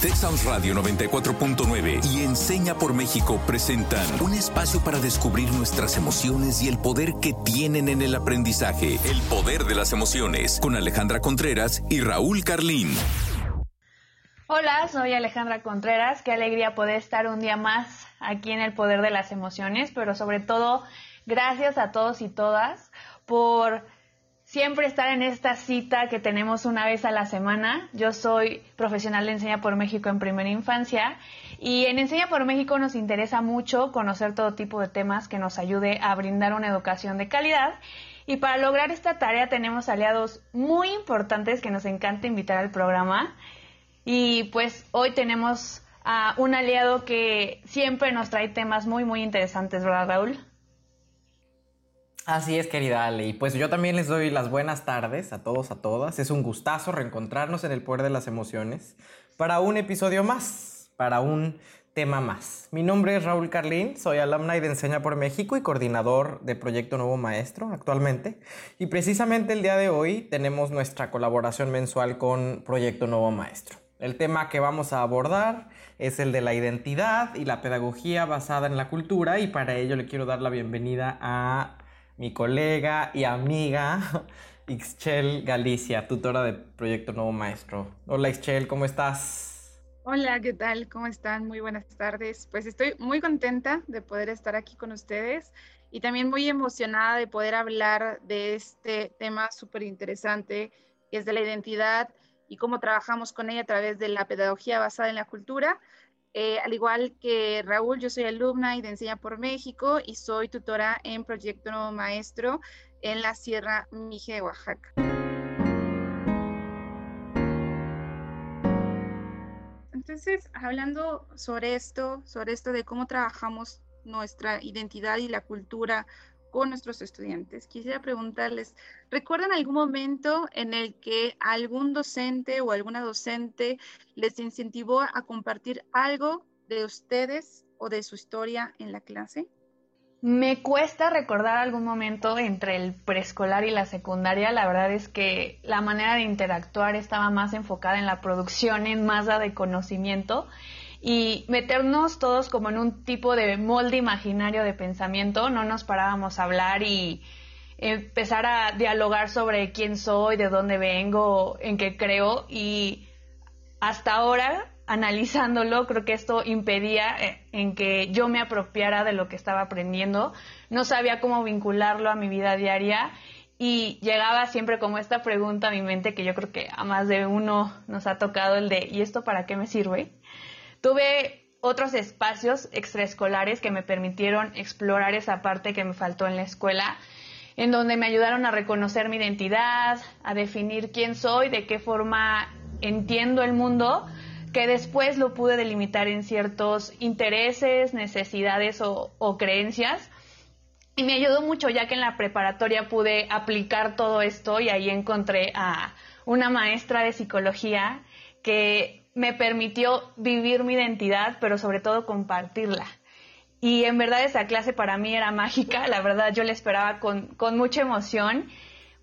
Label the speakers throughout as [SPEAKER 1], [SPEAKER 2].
[SPEAKER 1] Texas Radio 94.9 y Enseña por México presentan un espacio para descubrir nuestras emociones y el poder que tienen en el aprendizaje. El poder de las emociones con Alejandra Contreras y Raúl Carlín.
[SPEAKER 2] Hola, soy Alejandra Contreras. Qué alegría poder estar un día más aquí en el poder de las emociones, pero sobre todo gracias a todos y todas por siempre estar en esta cita que tenemos una vez a la semana. Yo soy profesional de Enseña por México en primera infancia y en Enseña por México nos interesa mucho conocer todo tipo de temas que nos ayude a brindar una educación de calidad. Y para lograr esta tarea tenemos aliados muy importantes que nos encanta invitar al programa. Y pues hoy tenemos a un aliado que siempre nos trae temas muy, muy interesantes, ¿verdad, Raúl?
[SPEAKER 3] Así es, querida Ale. Y pues yo también les doy las buenas tardes a todos, a todas. Es un gustazo reencontrarnos en el poder de las emociones para un episodio más, para un tema más. Mi nombre es Raúl Carlín, soy alumna de Enseña por México y coordinador de Proyecto Nuevo Maestro actualmente. Y precisamente el día de hoy tenemos nuestra colaboración mensual con Proyecto Nuevo Maestro. El tema que vamos a abordar es el de la identidad y la pedagogía basada en la cultura y para ello le quiero dar la bienvenida a mi colega y amiga Ixchel Galicia, tutora de Proyecto Nuevo Maestro. Hola Ixchel, ¿cómo estás?
[SPEAKER 4] Hola, ¿qué tal? ¿Cómo están? Muy buenas tardes. Pues estoy muy contenta de poder estar aquí con ustedes y también muy emocionada de poder hablar de este tema súper interesante que es de la identidad y cómo trabajamos con ella a través de la pedagogía basada en la cultura. Eh, al igual que Raúl, yo soy alumna y de Enseña por México y soy tutora en Proyecto Nuevo Maestro en la Sierra Mije, Oaxaca. Entonces, hablando sobre esto, sobre esto de cómo trabajamos nuestra identidad y la cultura con nuestros estudiantes. Quisiera preguntarles, ¿recuerdan algún momento en el que algún docente o alguna docente les incentivó a compartir algo de ustedes o de su historia en la clase?
[SPEAKER 2] Me cuesta recordar algún momento entre el preescolar y la secundaria. La verdad es que la manera de interactuar estaba más enfocada en la producción, en masa de conocimiento y meternos todos como en un tipo de molde imaginario de pensamiento, no nos parábamos a hablar y empezar a dialogar sobre quién soy, de dónde vengo, en qué creo y hasta ahora analizándolo creo que esto impedía eh, en que yo me apropiara de lo que estaba aprendiendo, no sabía cómo vincularlo a mi vida diaria y llegaba siempre como esta pregunta a mi mente que yo creo que a más de uno nos ha tocado el de ¿y esto para qué me sirve? Tuve otros espacios extraescolares que me permitieron explorar esa parte que me faltó en la escuela, en donde me ayudaron a reconocer mi identidad, a definir quién soy, de qué forma entiendo el mundo, que después lo pude delimitar en ciertos intereses, necesidades o, creencias. Y me ayudó mucho ya que en la preparatoria pude aplicar todo esto y ahí encontré a una maestra de psicología que me permitió vivir mi identidad, pero sobre todo compartirla. Y en verdad esa clase para mí era mágica, la verdad yo la esperaba con, con mucha emoción,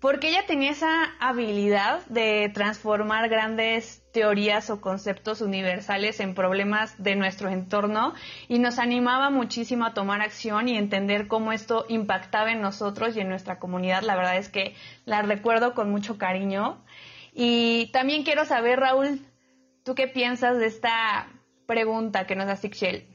[SPEAKER 2] porque ella tenía esa habilidad de transformar grandes teorías o conceptos universales en problemas de nuestro entorno y nos animaba muchísimo a tomar acción y entender cómo esto impactaba en nosotros y en nuestra comunidad. La verdad es que la recuerdo con mucho cariño. Y también quiero saber, Raúl, ¿Tú qué piensas de esta pregunta que nos hace Ixchel?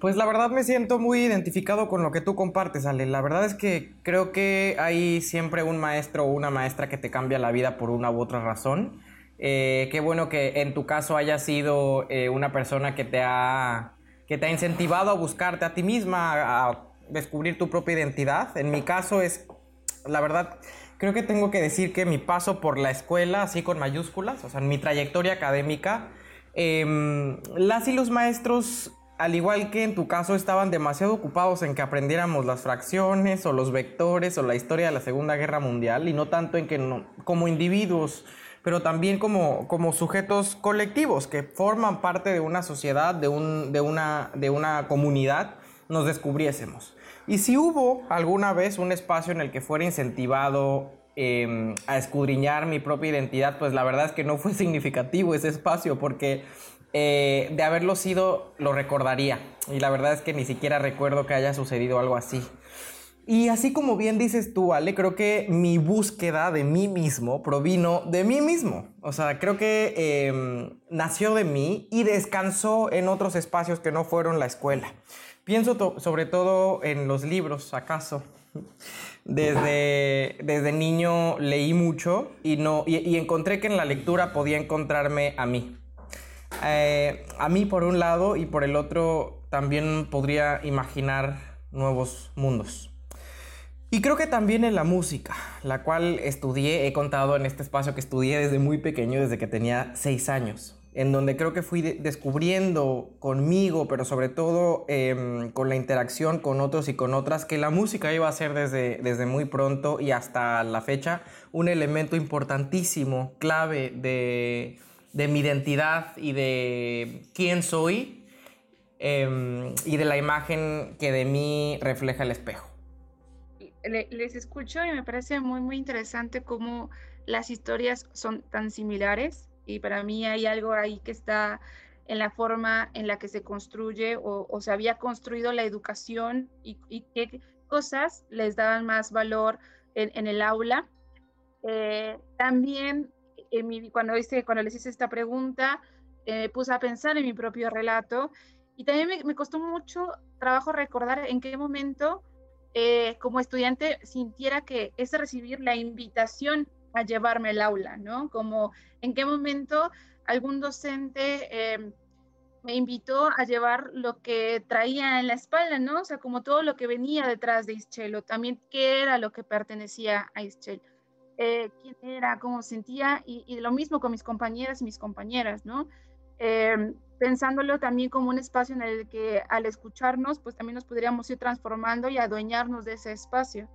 [SPEAKER 3] Pues la verdad me siento muy identificado con lo que tú compartes, Ale. La verdad es que creo que hay siempre un maestro o una maestra que te cambia la vida por una u otra razón. Eh, qué bueno que en tu caso haya sido eh, una persona que te, ha, que te ha incentivado a buscarte a ti misma, a descubrir tu propia identidad. En mi caso es, la verdad, creo que tengo que decir que mi paso por la escuela, así con mayúsculas, o sea, mi trayectoria académica, em, las y los maestros, al igual que en tu caso, estaban demasiado ocupados en que aprendiéramos las fracciones o los vectores o la historia de la Segunda Guerra Mundial y no tanto en que no, como individuos, pero también como, como sujetos colectivos que forman parte de una sociedad, de, un, de, una, de una comunidad, nos descubriésemos. Y si hubo alguna vez un espacio en el que fuera incentivado em, a escudriñar mi propia identidad, pues la verdad es que no fue significativo ese espacio porque eh, de haberlo sido lo recordaría. Y la verdad es que ni siquiera recuerdo que haya sucedido algo así. Y así como bien dices tú, Ale, creo que mi búsqueda de mí mismo provino de mí mismo. O sea, creo que em, nació de mí y descansó en otros espacios que no fueron la escuela. Pienso sobre todo en los libros, acaso. Desde, desde niño leí mucho y, no, y, encontré que en la lectura podía encontrarme a mí. Eh, a mí por un lado y por el otro también podría imaginar nuevos mundos. Y creo que también en la música, la cual estudié, he contado en este espacio que estudié desde muy pequeño, desde que tenía seis años, en donde creo que fui descubriendo conmigo, pero sobre todo em, con la interacción con otros y con otras, que la música iba a ser desde, desde muy pronto y hasta la fecha un elemento importantísimo, clave de, de mi identidad y de quién soy em, y de la imagen que de mí refleja el espejo.
[SPEAKER 4] Les escucho y me parece muy, muy interesante cómo las historias son tan similares y para mí hay algo ahí que está en la forma en la que se construye o, se había construido la educación y, qué cosas les daban más valor en, el aula. Eh, también cuando, hice, cuando les hice esta pregunta, eh, puse a pensar en mi propio relato y también me, me costó mucho trabajo recordar en qué momento eh, como estudiante sintiera que es recibir la invitación a llevarme al aula, ¿no? Como en qué momento algún docente eh, me invitó a llevar lo que traía en la espalda, ¿no? O sea, como todo lo que venía detrás de Ischel, o también qué era lo que pertenecía a Ischel, eh, quién era, cómo sentía, y, lo mismo con mis compañeras y mis compañeras, ¿no? pensándolo también como un espacio en el que al escucharnos, pues también nos podríamos ir transformando y adueñarnos de ese espacio.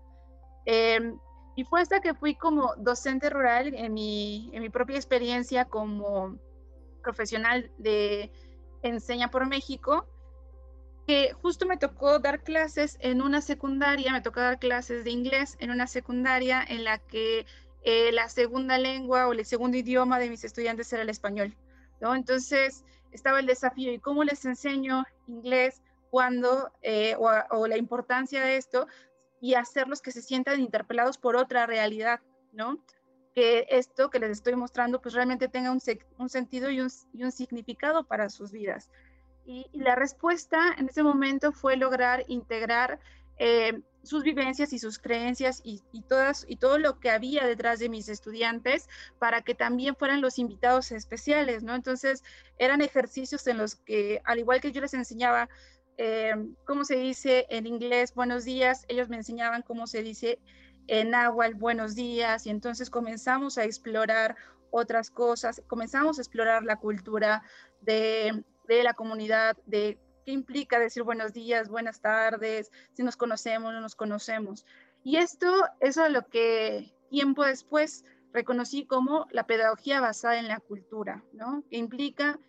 [SPEAKER 4] Em, y fue hasta que fui como docente rural en mi, en mi propia experiencia como profesional de Enseña por México, que justo me tocó dar clases en una secundaria, me tocó dar clases de inglés en una secundaria en la que eh, la segunda lengua o el segundo idioma de mis estudiantes era el español. ¿no? Entonces, estaba el desafío y cómo les enseño inglés cuando, eh, o, la importancia de esto y hacerlos que se sientan interpelados por otra realidad, ¿no? Que esto que les estoy mostrando pues realmente tenga un, sentido y un, significado para sus vidas. Y, la respuesta en ese momento fue lograr integrar eh, sus vivencias y sus creencias y, todas, y todo lo que había detrás de mis estudiantes para que también fueran los invitados especiales, ¿no? Entonces eran ejercicios en los que, al igual que yo les enseñaba eh, cómo se dice en inglés buenos días, ellos me enseñaban cómo se dice en náhuatl buenos días y entonces comenzamos a explorar otras cosas, comenzamos a explorar la cultura de, de la comunidad, de implica decir buenos días, buenas tardes, si nos conocemos no nos conocemos. Y esto, eso es lo que tiempo después reconocí como la pedagogía basada en la cultura, ¿no? Que implica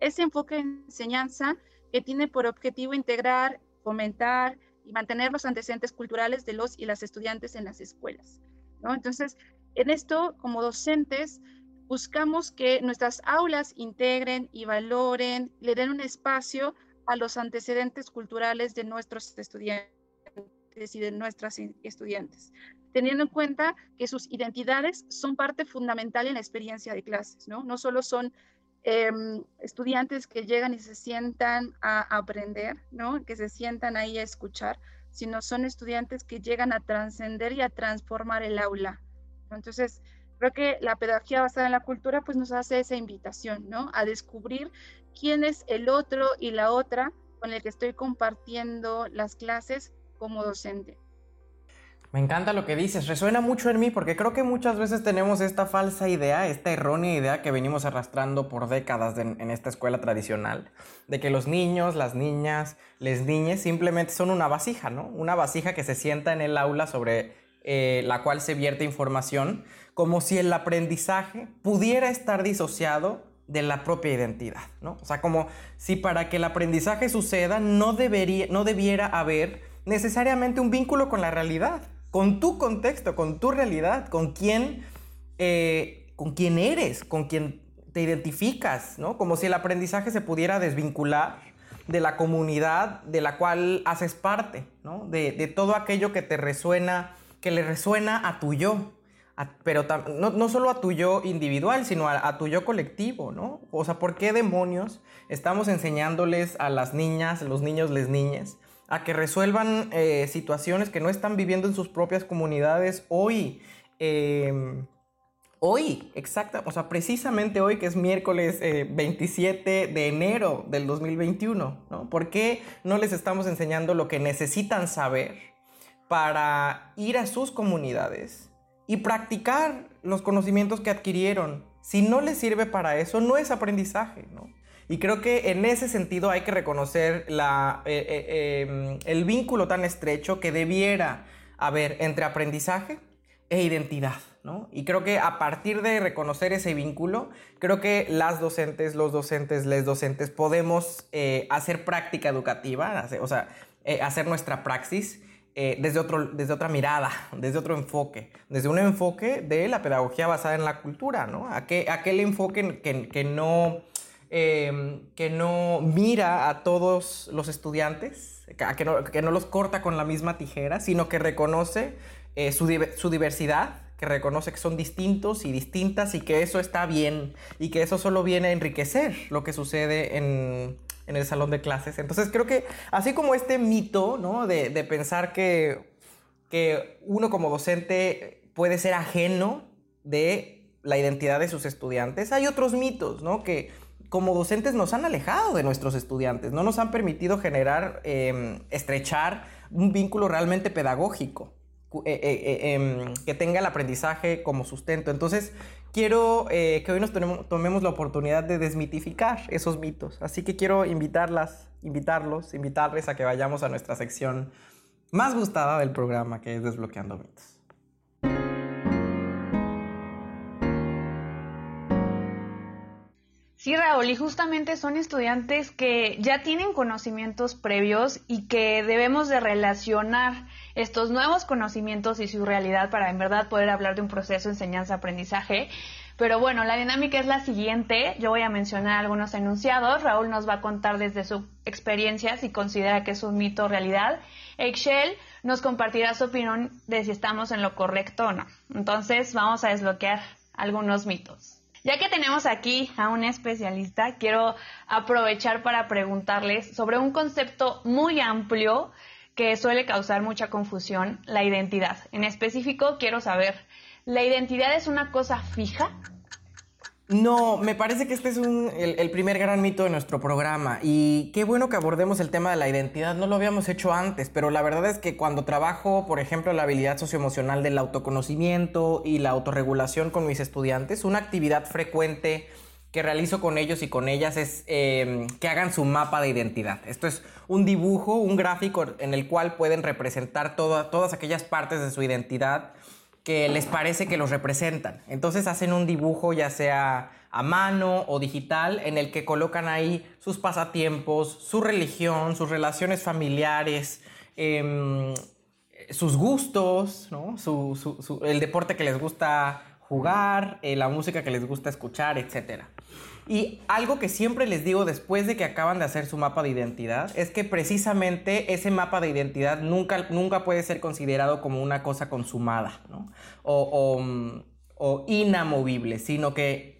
[SPEAKER 4] ese enfoque de enseñanza que tiene por objetivo integrar, fomentar y mantener los antecedentes culturales de los y las estudiantes en las escuelas. Entonces, en esto, como docentes, buscamos que nuestras aulas integren y valoren, le den un espacio a los antecedentes culturales de nuestros estudiantes y de nuestras estudiantes, teniendo en cuenta que sus identidades son parte fundamental en la experiencia de clases. No solo son em, estudiantes que llegan y se sientan a aprender, ¿no? Que se sientan ahí a escuchar, sino son estudiantes que llegan a trascender y a transformar el aula. Entonces, Creo que la pedagogía basada en la cultura pues nos hace esa invitación, ¿no? A descubrir quién es el otro y la otra con el que estoy compartiendo las clases como docente.
[SPEAKER 3] Me encanta lo que dices, resuena mucho en mí porque creo que muchas veces tenemos esta falsa idea, esta errónea idea que venimos arrastrando por décadas en, esta escuela tradicional, de que los niños, las niñas, les niñes simplemente son una vasija, ¿no? Una vasija que se sienta en el aula sobre eh, la cual se vierte información, como si el aprendizaje pudiera estar disociado de la propia identidad, ¿no? O sea, como si para que el aprendizaje suceda no, debería, no debiera haber necesariamente un vínculo con la realidad, con tu contexto, con tu realidad, con quién, eh, con quién eres, con quién te identificas, ¿no? Como si el aprendizaje se pudiera desvincular de la comunidad de la cual haces parte, ¿no? De, todo aquello que te resuena, que le resuena a tu yo, pero no, solo a tu yo individual, sino a, tu yo colectivo, ¿no? O sea, ¿por qué demonios estamos enseñándoles a las niñas, los niños, les niñas, a que resuelvan eh, situaciones que no están viviendo en sus propias comunidades hoy? Em, hoy, exacta, o sea, precisamente hoy que es miércoles 27 eh, de enero del 2021, ¿no? ¿Por qué no les estamos enseñando lo que necesitan saber para ir a sus comunidades y practicar los conocimientos que adquirieron? Si no les sirve para eso, no es aprendizaje, ¿no? Y creo que en ese sentido hay que reconocer la, eh, eh, em, el vínculo tan estrecho que debiera haber entre aprendizaje e identidad. ¿no? Y creo que a partir de reconocer ese vínculo, creo que las docentes, los docentes, les docentes podemos eh, hacer práctica educativa, o sea, hacer nuestra praxis desde, otro, desde otra mirada, desde otro enfoque, desde un enfoque de la pedagogía basada en la cultura, ¿no? Aquel, enfoque que, que no Em, que no mira a todos los estudiantes, que no, los corta con la misma tijera, sino que reconoce eh, su, diversidad, que reconoce que son distintos y distintas y que eso está bien y que eso solo viene a enriquecer lo que sucede en, el salón de clases. Entonces creo que así como este mito ¿no? de, de pensar que, que uno como docente puede ser ajeno de la identidad de sus estudiantes, hay otros mitos, ¿no? Que como docentes nos han alejado de nuestros estudiantes, no nos han permitido generar, em, estrechar un vínculo realmente pedagógico. Eh, eh, eh, em, que tenga el aprendizaje como sustento. Entonces, quiero que hoy nos tomemos la oportunidad de desmitificar esos mitos. Así que quiero invitarlas, invitarlos, invitarles a que vayamos a nuestra sección más gustada del programa, que es Desbloqueando Mitos.
[SPEAKER 2] Sí, Raúl, y justamente son estudiantes que ya tienen conocimientos previos y que debemos de relacionar estos nuevos conocimientos y su realidad para en verdad poder hablar de un proceso de enseñanza-aprendizaje. Pero bueno, la dinámica es la siguiente. Yo voy a mencionar algunos enunciados. Raúl nos va a contar desde su experiencia si considera que es un mito realidad. Excel nos compartirá su opinión de si estamos en lo correcto o no. Entonces vamos a desbloquear algunos mitos. Ya que tenemos aquí a un especialista, quiero aprovechar para preguntarles sobre un concepto muy amplio que suele causar mucha confusión, la identidad. En específico, quiero saber, ¿la identidad es una cosa fija?
[SPEAKER 3] No, me parece que este es el, primer gran mito de nuestro programa y qué bueno que abordemos el tema de la identidad. No lo habíamos hecho antes, pero la verdad es que cuando trabajo, por ejemplo, la habilidad socioemocional del autoconocimiento y la autorregulación con mis estudiantes, una actividad frecuente que realizo con ellos y con ellas es em, que hagan su mapa de identidad. Esto es un dibujo, un gráfico en el cual pueden representar todas aquellas partes de su identidad que les parece que los representan. Entonces hacen un dibujo ya sea a mano o digital en el que colocan ahí sus pasatiempos, su religión, sus relaciones familiares, em, sus gustos, el deporte que les gusta jugar, eh, la música que les gusta escuchar, etcétera. Y algo que siempre les digo después de que acaban de hacer su mapa de identidad es que precisamente ese mapa de identidad nunca, nunca puede ser considerado como una cosa consumada o, o, inamovible, sino que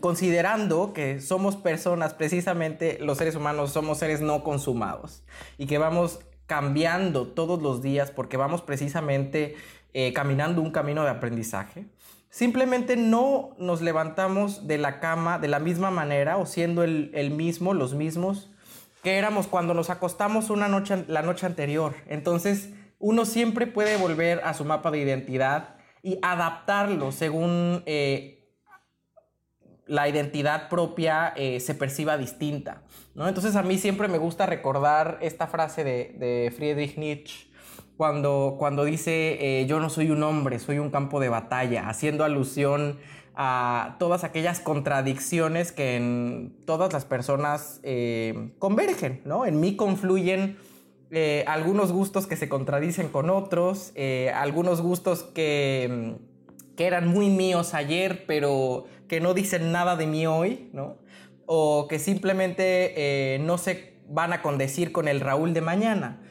[SPEAKER 3] considerando que somos personas, precisamente los seres humanos somos seres no consumados y que vamos cambiando todos los días porque vamos precisamente eh, caminando un camino de aprendizaje Simplemente no nos levantamos de la cama de la misma manera o siendo el, mismo, los mismos que éramos cuando nos acostamos una noche, la noche anterior. Entonces, uno siempre puede volver a su mapa de identidad y adaptarlo según eh, la identidad propia eh, se perciba distinta. ¿no? Entonces, a mí siempre me gusta recordar esta frase de Friedrich Nietzsche cuando, cuando dice eh, yo no soy un hombre, soy un campo de batalla, haciendo alusión a todas aquellas contradicciones que en todas las personas eh, convergen, ¿no? En mí confluyen eh, algunos gustos que se contradicen con otros, algunos gustos que, que, eran muy míos ayer, pero que no dicen nada de mí hoy, ¿no? O que simplemente no se van a condecir con el Raúl de mañana.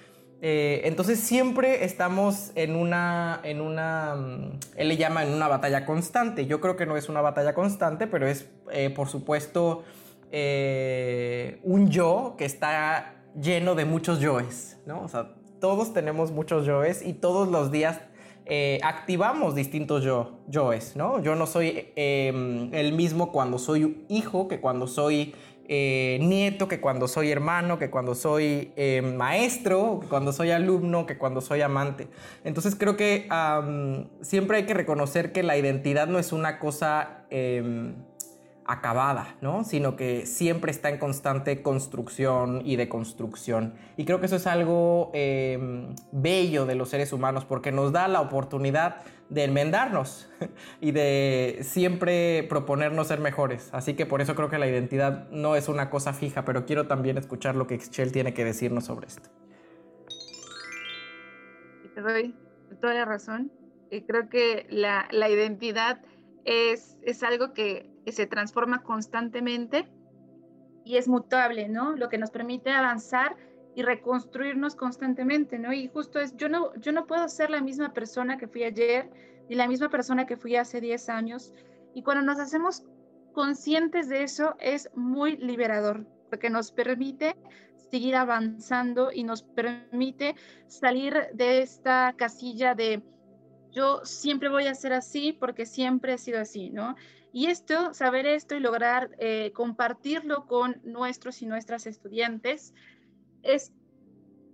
[SPEAKER 3] Entonces siempre estamos en una, en una, mm, él le llama en una batalla constante. Yo creo que no es una batalla constante, pero es, por supuesto, un yo que está lleno de muchos yoes, ¿no? O sea, todos tenemos muchos yoes y todos los días eh, activamos distintos yo, yoes, ¿no? Yo no soy em, el mismo cuando soy hijo que cuando soy eh, nieto, que cuando soy hermano, que cuando soy em, maestro, que cuando soy alumno, que cuando soy amante. Entonces creo que siempre hay que reconocer que la identidad no es una cosa em, acabada, ¿no? Sino que siempre está en constante construcción y deconstrucción. Y creo que eso es algo em, bello de los seres humanos porque nos da la oportunidad de enmendarnos y de siempre proponernos ser mejores. Así que por eso creo que la identidad no es una cosa fija, pero quiero también escuchar lo que Excel tiene que decirnos sobre esto.
[SPEAKER 4] Te doy toda la razón. creo que la, la identidad es, es algo que que se transforma constantemente y es mutable, ¿no? Lo que nos permite avanzar y reconstruirnos constantemente, ¿no? Y justo es, yo no, yo no puedo ser la misma persona que fui ayer, ni la misma persona que fui hace 10 años. Y cuando nos hacemos conscientes de eso, es muy liberador, porque nos permite seguir avanzando y nos permite salir de esta casilla de yo siempre voy a ser así porque siempre he sido así, ¿no? Y esto, saber esto y lograr eh, compartirlo con nuestros y nuestras estudiantes es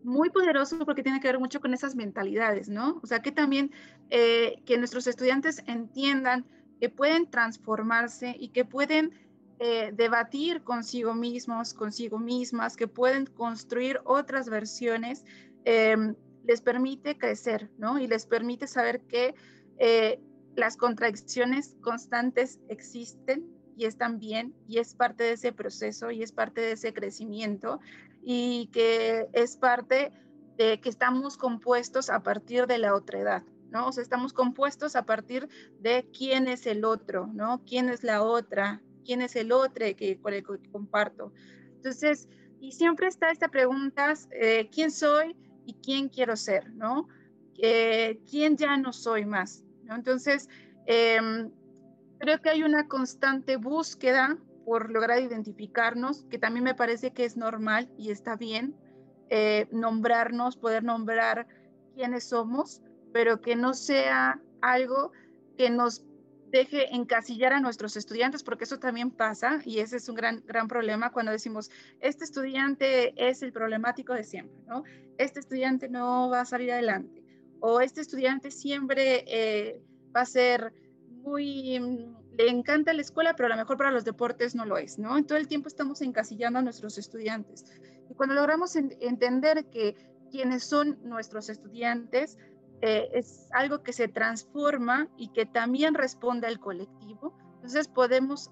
[SPEAKER 4] muy poderoso porque tiene que ver mucho con esas mentalidades, ¿no? O sea, que también eh, que nuestros estudiantes entiendan que pueden transformarse y que pueden eh, debatir consigo mismos, consigo mismas, que pueden construir otras versiones, em, les permite crecer, ¿no? Y les permite saber que las contradicciones constantes existen y están bien y es parte de ese proceso y es parte de ese crecimiento y que es parte de que estamos compuestos a partir de la otra edad, ¿no? O sea, estamos compuestos a partir de quién es el otro, ¿no? ¿Quién es la otra? ¿Quién es el otro que, con el que comparto? Entonces, y siempre está esta pregunta, eh, ¿quién soy y quién quiero ser, ¿no? Eh, ¿Quién ya no soy más? Entonces, em, creo que hay una constante búsqueda por lograr identificarnos, que también me parece que es normal y está bien eh, nombrarnos, poder nombrar quiénes somos, pero que no sea algo que nos deje encasillar a nuestros estudiantes, porque eso también pasa y ese es un gran, gran problema cuando decimos, este estudiante es el problemático de siempre, ¿no? Este estudiante no va a salir adelante o este estudiante siempre eh, va a ser muy, mm, le encanta la escuela, pero a lo mejor para los deportes no lo es, ¿no? Todo el tiempo estamos encasillando a nuestros estudiantes. Y cuando logramos entender que quienes son nuestros estudiantes, eh, es algo que se transforma y que también responde al colectivo, entonces podemos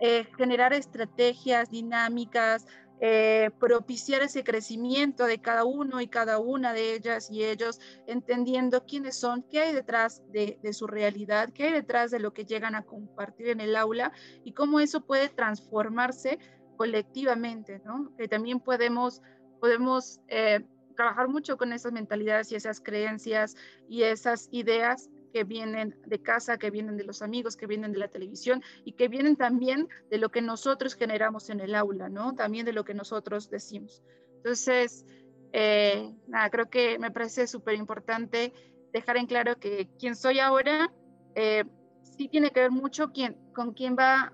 [SPEAKER 4] eh, generar estrategias dinámicas, eh, propiciar ese crecimiento de cada uno y cada una de ellas y ellos, entendiendo quiénes son, qué hay detrás de, su realidad, qué hay detrás de lo que llegan a compartir en el aula y cómo eso puede transformarse colectivamente. Que también podemos, podemos eh, trabajar mucho con esas mentalidades y esas creencias y esas ideas que vienen de casa, que vienen de los amigos, que vienen de la televisión y que vienen también de lo que nosotros generamos en el aula, ¿no? También de lo que nosotros decimos. Entonces, eh, nada, creo que me parece súper importante dejar en claro que quien soy ahora eh, sí tiene que ver mucho con quién va,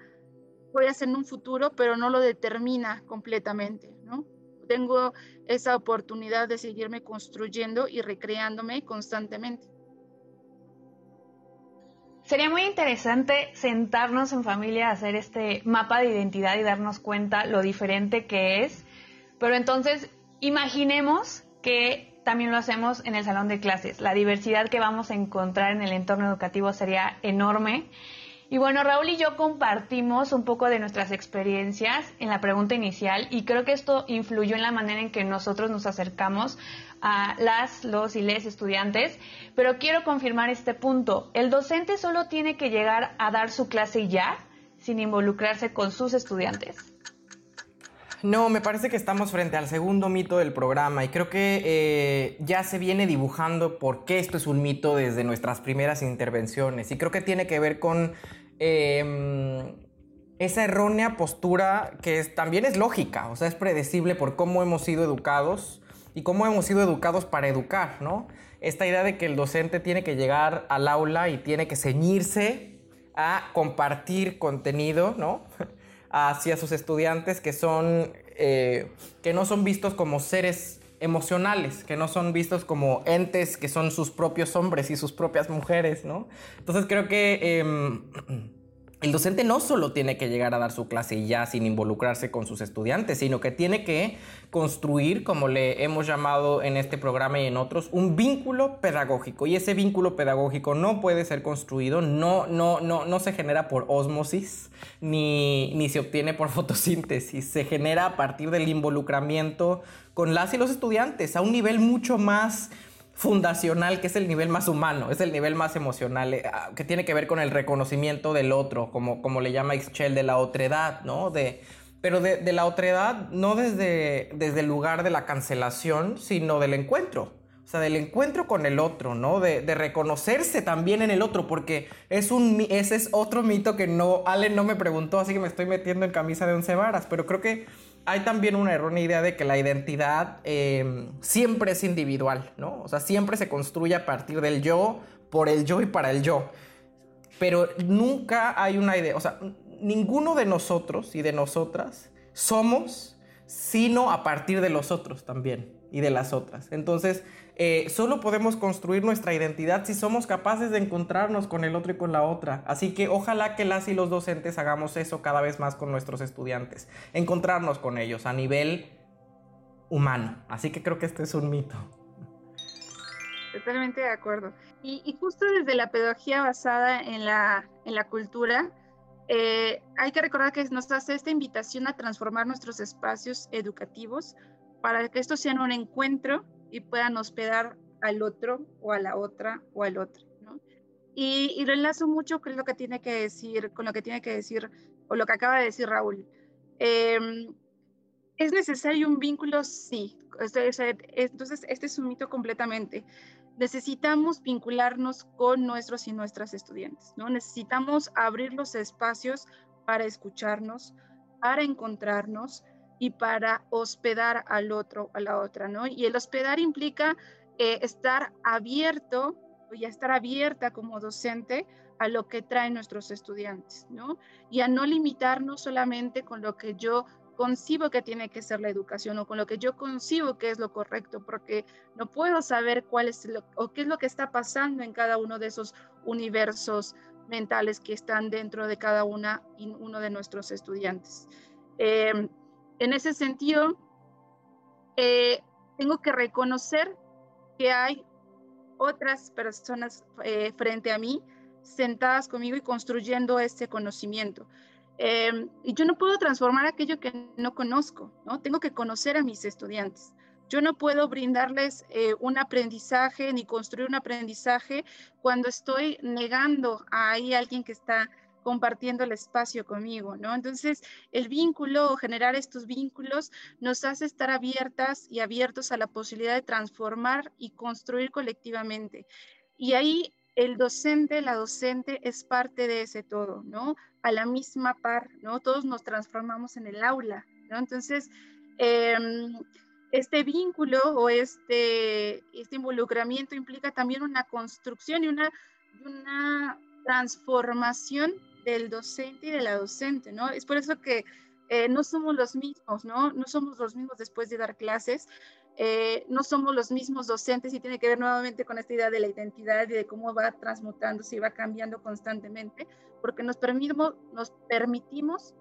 [SPEAKER 4] voy a ser en un futuro, pero no lo determina completamente, ¿no? Tengo esa oportunidad de seguirme construyendo y recreándome constantemente.
[SPEAKER 2] Sería muy interesante sentarnos en familia a hacer este mapa de identidad y darnos cuenta lo diferente que es. Pero entonces, imaginemos que también lo hacemos en el salón de clases. La diversidad que vamos a encontrar en el entorno educativo sería enorme. Y bueno, Raúl y yo compartimos un poco de nuestras experiencias en la pregunta inicial y creo que esto influyó en la manera en que nosotros nos acercamos a las, los y les estudiantes, pero quiero confirmar este punto. El docente solo tiene que llegar a dar su clase ya, sin involucrarse con sus estudiantes.
[SPEAKER 3] No, me parece que estamos frente al segundo mito del programa y creo que eh, ya se viene dibujando por qué esto es un mito desde nuestras primeras intervenciones y creo que tiene que ver con em, esa errónea postura que también es lógica, o sea, es predecible por cómo hemos sido educados y cómo hemos sido educados para educar, ¿no? Esta idea de que el docente tiene que llegar al aula y tiene que ceñirse a compartir contenido, ¿no? hacia sus estudiantes que son eh, que no son vistos como seres emocionales, que no son vistos como entes que son sus propios hombres y sus propias mujeres, ¿no? Entonces creo que em, el docente no solo tiene que llegar a dar su clase ya sin involucrarse con sus estudiantes, sino que tiene que construir, como le hemos llamado en este programa y en otros, un vínculo pedagógico. Y ese vínculo pedagógico no puede ser construido, no, no, no, no se genera por osmosis, ni, ni se obtiene por fotosíntesis, se genera a partir del involucramiento con las y los estudiantes a un nivel mucho más fundacional, que es el nivel más humano, es el nivel más emocional, eh, ah, que tiene que ver con el reconocimiento del otro, como, como le llama Ixchel, de la otredad, ¿no? De, pero de, la otredad no desde, desde el lugar de la cancelación, sino del encuentro. O sea, del encuentro con el otro, ¿no? De, de, reconocerse también en el otro, porque es un, ese es otro mito que no, Allen no me preguntó, así que me estoy metiendo en camisa de once varas, pero creo que hay también una errónea idea de que la identidad em, siempre es individual, ¿no? O sea, siempre se construye a partir del yo, por el yo y para el yo. Pero nunca hay una idea, o sea, ninguno de nosotros y de nosotras somos sino a partir de los otros también y de las otras. Entonces, eh, solo podemos construir nuestra identidad si somos capaces de encontrarnos con el otro y con la otra. Así que ojalá que las y los docentes hagamos eso cada vez más con nuestros estudiantes, encontrarnos con ellos a nivel humano. Así que creo que este es un mito.
[SPEAKER 4] Totalmente de acuerdo. Y, justo desde la pedagogía basada en la, en la cultura, eh, hay que recordar que nos hace esta invitación a transformar nuestros espacios educativos para que esto sea un encuentro y puedan hospedar al otro o a la otra o al otro. ¿no? Y, y, lo mucho con lo que tiene que decir, con lo que tiene que decir, o lo que acaba de decir Raúl. Em, ¿Es necesario un vínculo? Sí. Entonces, este es un mito completamente. Necesitamos vincularnos con nuestros y nuestras estudiantes, ¿no? Necesitamos abrir los espacios para escucharnos, para encontrarnos, y para hospedar al otro, a la otra, ¿no? Y el hospedar implica eh, estar abierto y estar abierta como docente a lo que traen nuestros estudiantes, ¿no? Y a no limitarnos solamente con lo que yo concibo que tiene que ser la educación o con lo que yo concibo que es lo correcto, porque no puedo saber cuál es lo, o qué es lo que está pasando en cada uno de esos universos mentales que están dentro de cada una y uno de nuestros estudiantes. Eh, en ese sentido, eh, tengo que reconocer que hay otras personas eh, frente a mí sentadas conmigo y construyendo este conocimiento. Em, y yo no puedo transformar aquello que no conozco, ¿no? Tengo que conocer a mis estudiantes. Yo no puedo brindarles eh, un aprendizaje ni construir un aprendizaje cuando estoy negando a alguien que está compartiendo el espacio conmigo, ¿no? Entonces, el vínculo o generar estos vínculos nos hace estar abiertas y abiertos a la posibilidad de transformar y construir colectivamente. Y ahí el docente, la docente es parte de ese todo, ¿no? A la misma par, ¿no? Todos nos transformamos en el aula, ¿no? Entonces, em, este vínculo o este, este involucramiento implica también una construcción y una, una transformación del docente y de la docente, ¿no? Es por eso que eh, no somos los mismos, ¿no? No somos los mismos después de dar clases, eh, no somos los mismos docentes y tiene que ver nuevamente con esta idea de la identidad y de cómo va transmutándose y va cambiando constantemente, porque nos permitimos, nos permitimos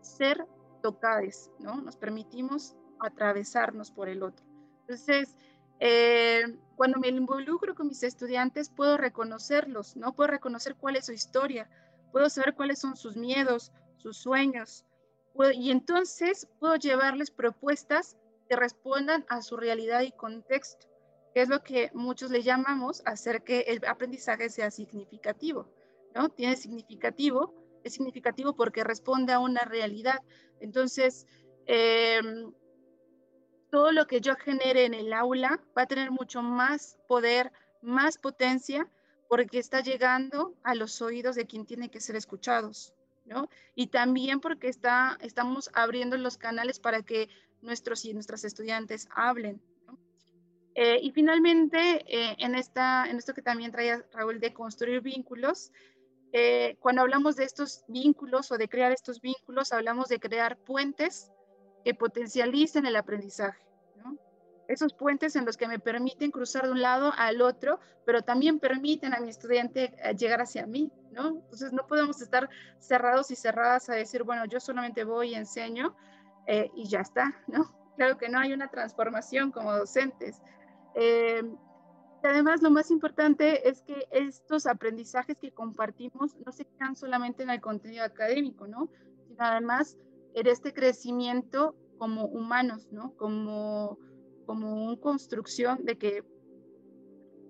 [SPEAKER 4] ser tocados, ¿no? Nos permitimos atravesarnos por el otro. Entonces, eh, cuando me involucro con mis estudiantes, puedo reconocerlos, ¿no? Puedo reconocer cuál es su historia, puedo saber cuáles son sus miedos, sus sueños, y entonces puedo llevarles propuestas que respondan a su realidad y contexto, que es lo que muchos le llamamos hacer que el aprendizaje sea significativo, ¿no? Tiene significativo, es significativo porque responde a una realidad. Entonces, em, todo lo que yo genere en el aula va a tener mucho más poder, más potencia, porque está llegando a los oídos de quien tiene que ser escuchados, ¿no? Y también porque está, estamos abriendo los canales para que nuestros y nuestras estudiantes hablen. Eh, y finalmente, eh, en, esta, en esto que también traía Raúl de construir vínculos, eh, cuando hablamos de estos vínculos o de crear estos vínculos, hablamos de crear puentes que potencialicen el aprendizaje. Esos puentes en los que me permiten cruzar de un lado al otro, pero también permiten a mi estudiante eh, llegar hacia mí, ¿no? Entonces no podemos estar cerrados y cerradas a decir, bueno, yo solamente voy y enseño eh, y ya está, ¿no? Claro que no hay una transformación como docentes. Eh, además, lo más importante es que estos aprendizajes que compartimos no se quedan solamente en el contenido académico, ¿no? Sino además en este crecimiento como humanos, ¿no? Como, como una construcción de que,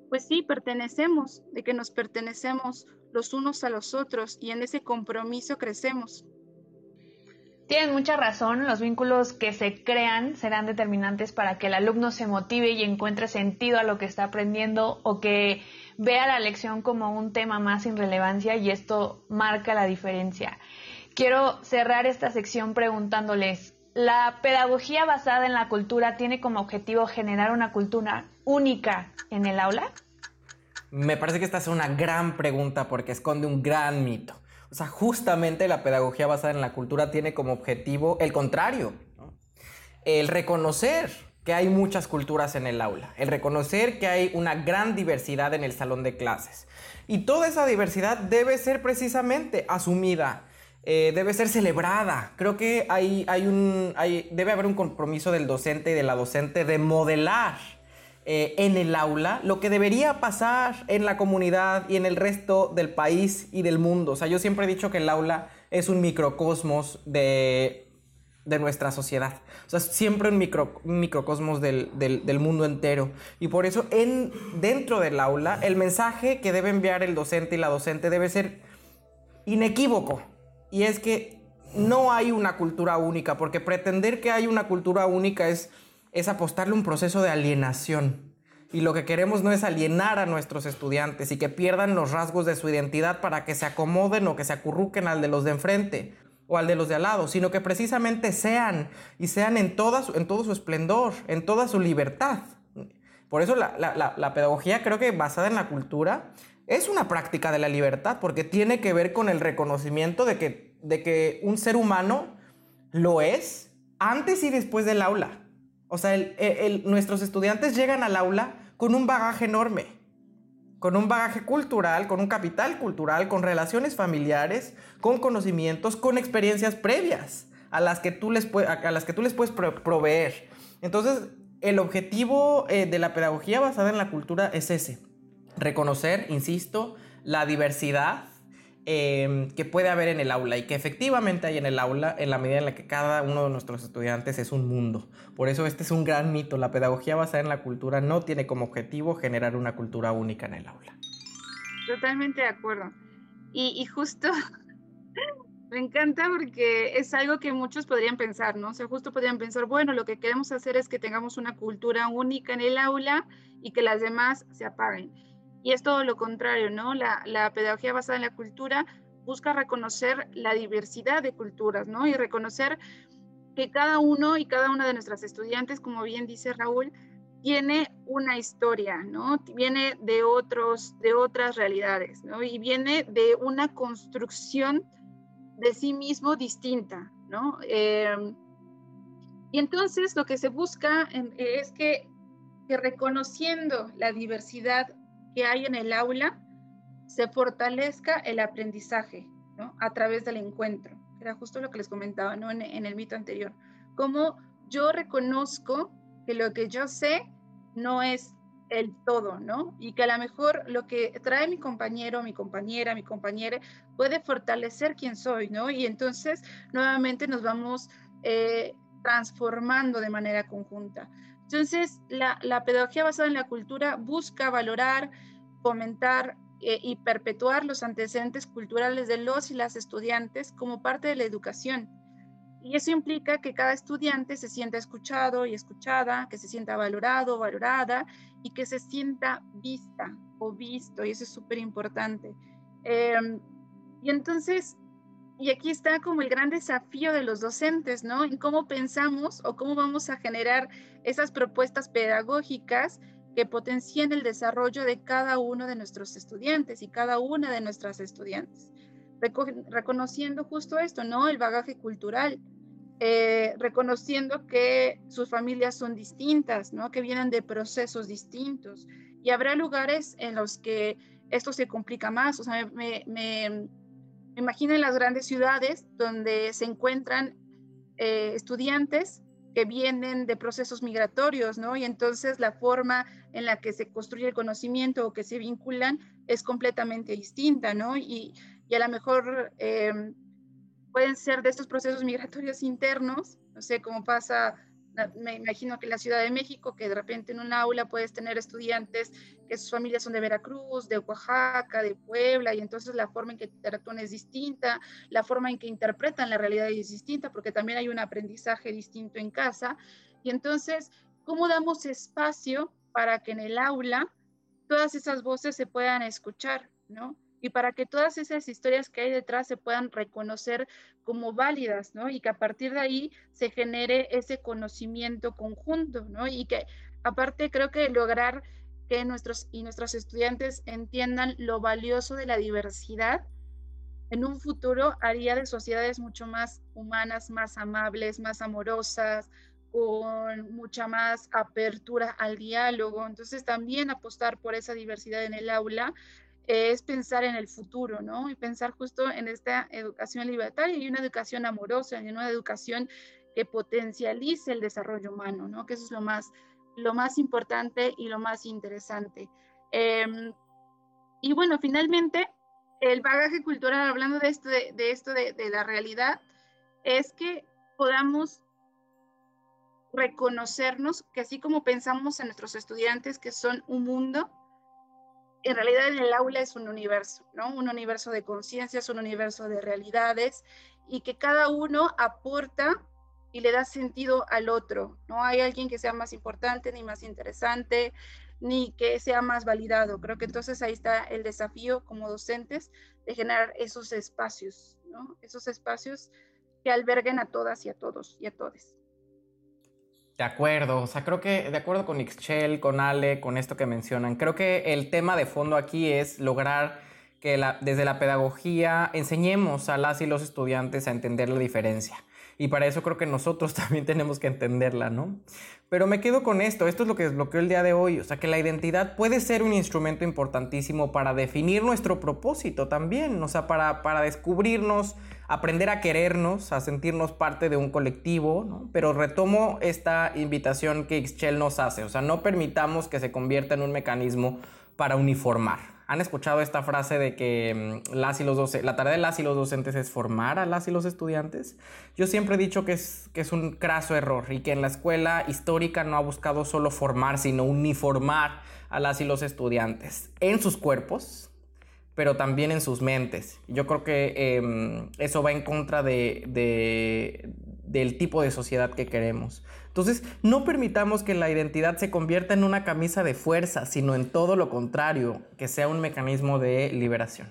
[SPEAKER 4] pues sí, pertenecemos, de que nos pertenecemos los unos a los otros y en ese compromiso crecemos.
[SPEAKER 2] Tienen mucha razón, los vínculos que se crean serán determinantes para que el alumno se motive y encuentre sentido a lo que está aprendiendo o que vea la lección como un tema más sin relevancia y esto marca la diferencia. Quiero cerrar esta sección preguntándoles, ¿la pedagogía basada en la cultura tiene como objetivo generar una cultura única en el aula?
[SPEAKER 3] Me parece que esta es una gran pregunta porque esconde un gran mito. O sea, justamente la pedagogía basada en la cultura tiene como objetivo el contrario, el reconocer que hay muchas culturas en el aula, el reconocer que hay una gran diversidad en el salón de clases. Y toda esa diversidad debe ser precisamente asumida, eh, debe ser celebrada. Creo que hay, hay un, hay, debe haber un compromiso del docente y de la docente de modelar eh, en el aula lo que debería pasar en la comunidad y en el resto del país y del mundo. O sea, yo siempre he dicho que el aula es un microcosmos de, de nuestra sociedad. O sea, siempre un, micro, microcosmos del, del, del, mundo entero. Y por eso en, dentro del aula, el mensaje que debe enviar el docente y la docente debe ser inequívoco y es que no hay una cultura única, porque pretender que hay una cultura única es, es apostarle un proceso de alienación. Y lo que queremos no es alienar a nuestros estudiantes y que pierdan los rasgos de su identidad para que se acomoden o que se acurruquen al de los de enfrente o al de los de al lado, sino que precisamente sean y sean en, toda en todo su esplendor, en toda su libertad. Por eso la, la, la pedagogía creo que basada en la cultura es una práctica de la libertad porque tiene que ver con el reconocimiento de que, de que un ser humano lo es antes y después del aula. O sea, nuestros estudiantes llegan al aula con un bagaje enorme, con un bagaje cultural, con un capital cultural, con relaciones familiares, con conocimientos, con experiencias previas a las que tú les, a las que tú les puedes proveer. Entonces, el objetivo eh, de la pedagogía basada en la cultura es ese, reconocer, insisto, la diversidad em, que puede haber en el aula y que efectivamente hay en el aula en la medida en la que cada uno de nuestros estudiantes es un mundo. Por eso este es un gran mito. La pedagogía basada en la cultura no tiene como objetivo generar una cultura única en el aula.
[SPEAKER 4] Totalmente de acuerdo. Y, justo me encanta porque es algo que muchos podrían pensar, ¿no? O sea, justo podrían pensar, bueno, lo que queremos hacer es que tengamos una cultura única en el aula y que las demás se apaguen. Y es todo lo contrario, ¿no? La, pedagogía basada en la cultura busca reconocer la diversidad de culturas, ¿no? Y reconocer que cada uno y cada una de nuestras estudiantes, como bien dice Raúl, tiene una historia, ¿no? Viene de otros, de otras realidades, ¿no? Y viene de una construcción de sí mismo distinta, ¿no? Em, y entonces lo que se busca es que, que reconociendo la diversidad que hay en el aula se fortalezca el aprendizaje ¿no? a través del encuentro. Era justo lo que les comentaba ¿no? en, el mito anterior. Como yo reconozco que lo que yo sé no es el todo, ¿no? Y que a lo mejor lo que trae mi compañero, mi compañera, mi compañera, puede fortalecer quién soy, ¿no? Y entonces nuevamente nos vamos eh, transformando de manera conjunta. Entonces, la, pedagogía basada en la cultura busca valorar, fomentar eh, y perpetuar los antecedentes culturales de los y las estudiantes como parte de la educación y eso implica que cada estudiante se sienta escuchado y escuchada, que se sienta valorado valorada y que se sienta vista o visto, y eso es súper importante. Em, y entonces, y aquí está como el gran desafío de los docentes, ¿no? En cómo pensamos o cómo vamos a generar esas propuestas pedagógicas que potencien el desarrollo de cada uno de nuestros estudiantes y cada una de nuestras estudiantes reconociendo justo esto, ¿no? El bagaje cultural, eh, reconociendo que sus familias son distintas, ¿no? Que vienen de procesos distintos. Y habrá lugares en los que esto se complica más. O sea, me, me, imagino en las grandes ciudades donde se encuentran eh, estudiantes que vienen de procesos migratorios, ¿no? Y entonces la forma en la que se construye el conocimiento o que se vinculan es completamente distinta, ¿no? Y, y a lo mejor eh, pueden ser de estos procesos migratorios internos, no sé cómo pasa, me imagino que en la Ciudad de México, que de repente en un aula puedes tener estudiantes que sus familias son de Veracruz, de Oaxaca, de Puebla, y entonces la forma en que interactúan es distinta, la forma en que interpretan la realidad es distinta, porque también hay un aprendizaje distinto en casa. Y entonces, ¿cómo damos espacio para que en el aula todas esas voces se puedan escuchar, ¿no? Y para que todas esas historias que hay detrás se puedan reconocer como válidas, ¿no? Y que a partir de ahí se genere ese conocimiento conjunto, ¿no? Y que aparte creo que lograr que nuestros y nuestros estudiantes entiendan lo valioso de la diversidad en un futuro haría de sociedades mucho más humanas, más amables, más amorosas, con mucha más apertura al diálogo. Entonces también apostar por esa diversidad en el aula es pensar en el futuro, ¿no? Y pensar justo en esta educación libertaria y una educación amorosa, y una educación que potencialice el desarrollo humano, ¿no? Que eso es lo más, lo más importante y lo más interesante. Em, y bueno, finalmente, el bagaje cultural, hablando de esto, de, esto de, de la realidad, es que podamos reconocernos que así como pensamos en nuestros estudiantes que son un mundo, en realidad en el aula es un universo, ¿no? Un universo de conciencias, un universo de realidades y que cada uno aporta y le da sentido al otro. No hay alguien que sea más importante ni más interesante ni que sea más validado. Creo que entonces ahí está el desafío como docentes de generar esos espacios, ¿no? Esos espacios que alberguen a todas y a todos y a todos.
[SPEAKER 3] De acuerdo, o sea, creo que de acuerdo con Ixchel, con Ale, con esto que mencionan, creo que el tema de fondo aquí es lograr que desde la pedagogía enseñemos a las y los estudiantes a entender la diferencia. Y para eso creo que nosotros también tenemos que entenderla, ¿no? Pero me quedo con esto, esto es lo que desbloqueó el día de hoy, o sea que la identidad puede ser un instrumento importantísimo para definir nuestro propósito también, o sea, para, para descubrirnos, aprender a querernos, a sentirnos parte de un colectivo. Pero retomo esta invitación que Ixchel nos hace, o sea, no permitamos que se convierta en un mecanismo para uniformar. ¿Han escuchado esta frase de que mm, las y los la tarea de las y los docentes es formar a las y los estudiantes? Yo siempre he dicho que es, que es un craso error y que en la escuela histórica no ha buscado solo formar, sino uniformar a las y los estudiantes en sus cuerpos, pero también en sus mentes. Yo creo que em, eso va en contra de, del tipo de sociedad que queremos. Entonces, no permitamos que la identidad se convierta en una camisa de fuerza, sino en todo lo contrario, que sea un mecanismo de liberación.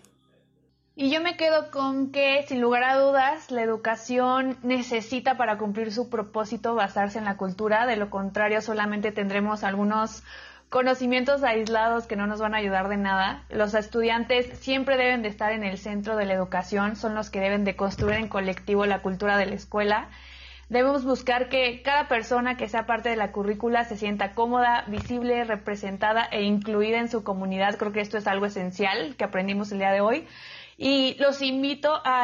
[SPEAKER 2] Y yo me quedo con que, sin lugar a dudas, la educación necesita para cumplir su propósito basarse en la cultura, de lo contrario solamente tendremos algunos conocimientos aislados que no nos van a ayudar de nada. Los estudiantes siempre deben de estar en el centro de la educación, son los que deben de construir en colectivo la cultura de la escuela. Debemos buscar que cada persona que sea parte de la currícula se sienta cómoda, visible, representada e incluida en su comunidad. Creo que esto es algo esencial que aprendimos el día de hoy. Y los invito a,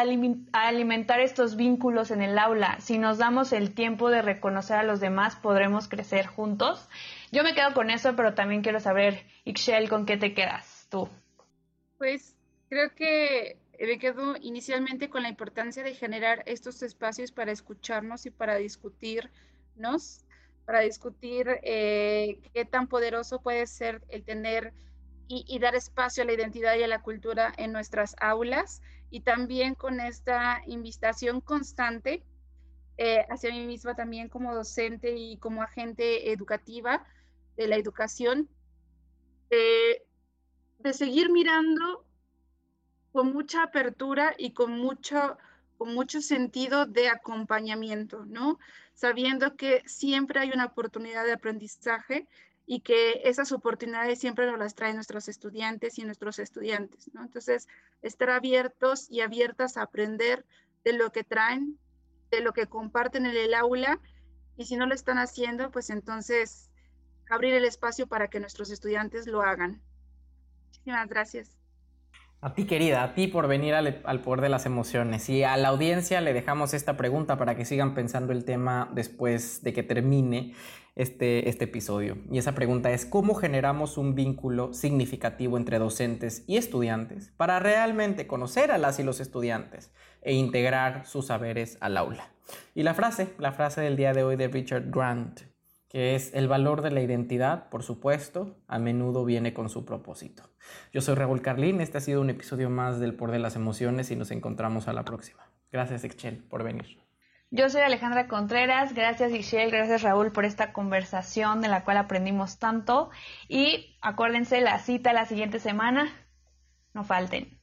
[SPEAKER 2] alimentar estos vínculos en el aula. Si nos damos el tiempo de reconocer a los demás, podremos crecer juntos. Yo me quedo con eso, pero también quiero saber, Ixchel, ¿con qué te quedas tú?
[SPEAKER 4] Pues creo que me quedo inicialmente con la importancia de generar estos espacios para escucharnos y para discutirnos, para discutir eh, qué tan poderoso puede ser el tener y, dar espacio a la identidad y a la cultura en nuestras aulas y también con esta invitación constante eh, hacia mí misma también como docente y como agente educativa de la educación, de, de seguir mirando con mucha apertura y con mucho, con mucho sentido de acompañamiento, ¿no? Sabiendo que siempre hay una oportunidad de aprendizaje y que esas oportunidades siempre nos las traen nuestros estudiantes y nuestros estudiantes, ¿no? Entonces, estar abiertos y abiertas a aprender de lo que traen, de lo que comparten en el aula, y si no lo están haciendo, pues entonces abrir el espacio para que nuestros estudiantes lo hagan. Muchísimas gracias.
[SPEAKER 3] A ti querida, a ti por venir al, al, poder de las emociones. Y a la audiencia le dejamos esta pregunta para que sigan pensando el tema después de que termine este, este episodio. Y esa pregunta es, ¿cómo generamos un vínculo significativo entre docentes y estudiantes para realmente conocer a las y los estudiantes e integrar sus saberes al aula? Y la frase, la frase del día de hoy de Richard Grant, que es el valor de la identidad, por supuesto, a menudo viene con su propósito. Yo soy Raúl Carlín, este ha sido un episodio más del Por de las Emociones y nos encontramos a la próxima. Gracias, Excel, por venir.
[SPEAKER 2] Yo soy Alejandra Contreras, gracias Ixchel, gracias Raúl por esta conversación de la cual aprendimos tanto y acuérdense la cita la siguiente semana, no falten.